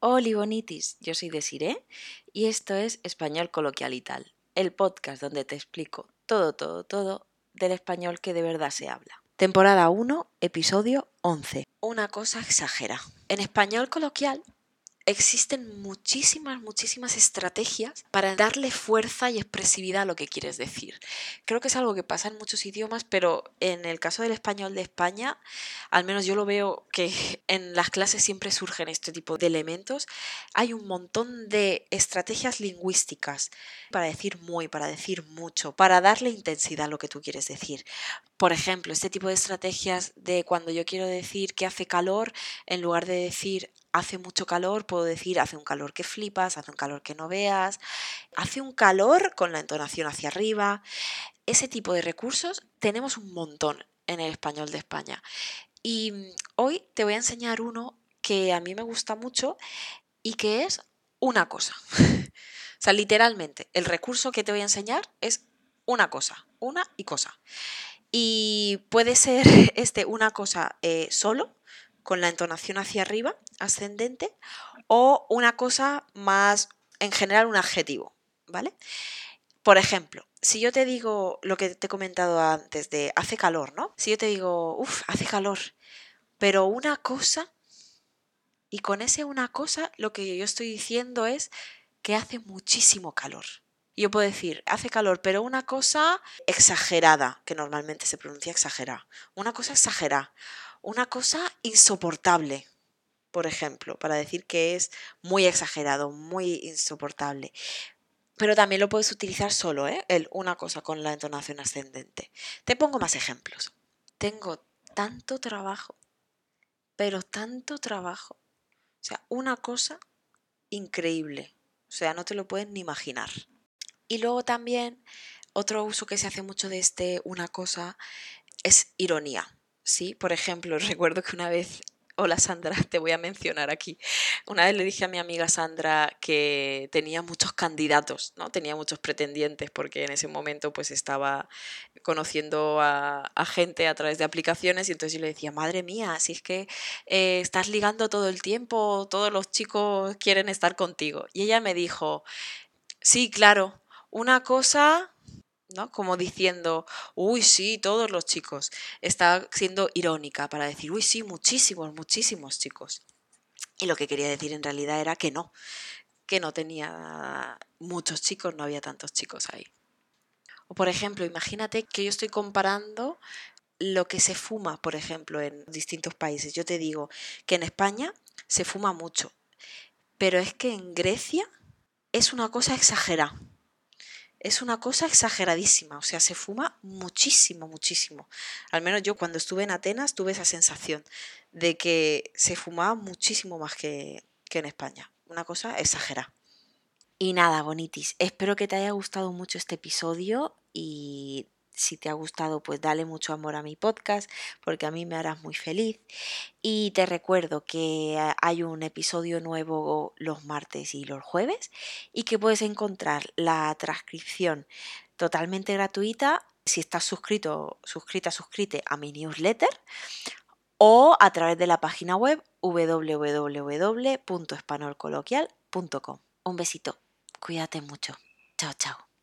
Hola bonitis, yo soy Desiree y esto es Español Coloquial y tal, el podcast donde te explico todo, todo, todo del español que de verdad se habla. Temporada 1, episodio 11. Una cosa exagera. En español coloquial existen muchísimas, muchísimas estrategias para darle fuerza y expresividad a lo que quieres decir. Creo que es algo que pasa en muchos idiomas, pero en el caso del español de España, al menos yo lo veo que en las clases siempre surgen este tipo de elementos. Hay un montón de estrategias lingüísticas para decir muy, para decir mucho, para darle intensidad a lo que tú quieres decir. Por ejemplo, este tipo de estrategias de cuando yo quiero decir que hace calor, en lugar de decir hace mucho calor, puedo decir hace un calor que flipas, hace un calor que no veas, hace un calor con la entonación hacia arriba. Ese tipo de recursos tenemos un montón en el español de España. Y mm, hoy te voy a enseñar uno que a mí me gusta mucho y que es una cosa. o sea, literalmente, el recurso que te voy a enseñar es una cosa, una y cosa. Y puede ser este una cosa eh, solo, con la entonación hacia arriba, ascendente, o una cosa más, en general, un adjetivo, ¿vale? Por ejemplo, si yo te digo lo que te he comentado antes de hace calor, ¿no? Si yo te digo, uff, hace calor, pero una cosa, y con ese una cosa, lo que yo estoy diciendo es que hace muchísimo calor. Yo puedo decir, hace calor, pero una cosa exagerada, que normalmente se pronuncia exagerada. Una cosa exagerada una cosa insoportable, por ejemplo, para decir que es muy exagerado, muy insoportable. Pero también lo puedes utilizar solo, ¿eh? El una cosa con la entonación ascendente. Te pongo más ejemplos. Tengo tanto trabajo, pero tanto trabajo. O sea, una cosa increíble. O sea, no te lo puedes ni imaginar. Y luego también otro uso que se hace mucho de este una cosa es ironía. Sí, por ejemplo, recuerdo que una vez, hola Sandra, te voy a mencionar aquí. Una vez le dije a mi amiga Sandra que tenía muchos candidatos, ¿no? Tenía muchos pretendientes porque en ese momento pues estaba conociendo a, gente a través de aplicaciones y entonces yo le decía, madre mía, si es que eh, estás ligando todo el tiempo, todos los chicos quieren estar contigo. Y ella me dijo, sí, claro, una cosa ¿no? Como diciendo, uy, sí, todos los chicos. Está siendo irónica para decir, uy, sí, muchísimos, muchísimos chicos. Y lo que quería decir en realidad era que no, que no tenía muchos chicos, no había tantos chicos ahí. O por ejemplo, imagínate que yo estoy comparando lo que se fuma, por ejemplo, en distintos países. Yo te digo que en España se fuma mucho, pero es que en Grecia es una cosa exagerada es una cosa exageradísima, o sea, se fuma muchísimo, muchísimo. Al menos yo cuando estuve en Atenas tuve esa sensación de que se fumaba muchísimo más que, que en España. Una cosa exagerada. Y nada, bonitis, espero que te haya gustado mucho este episodio y si te ha gustado, pues dale mucho amor a mi podcast, porque a mí me harás muy feliz. Y te recuerdo que hay un episodio nuevo los martes y los jueves y que puedes encontrar la transcripción totalmente gratuita si estás suscrito, suscrita, suscrite a mi newsletter o a través de la página web www.espanolcoloquial.com. Un besito, cuídate mucho. Chao, chao.